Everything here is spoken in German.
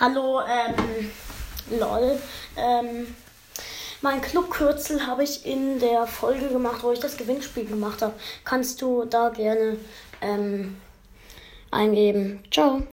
Hallo, ähm, lol. Ähm, mein Clubkürzel habe ich in der Folge gemacht, wo ich das Gewinnspiel gemacht habe. Kannst du da gerne ähm, eingeben. Ciao.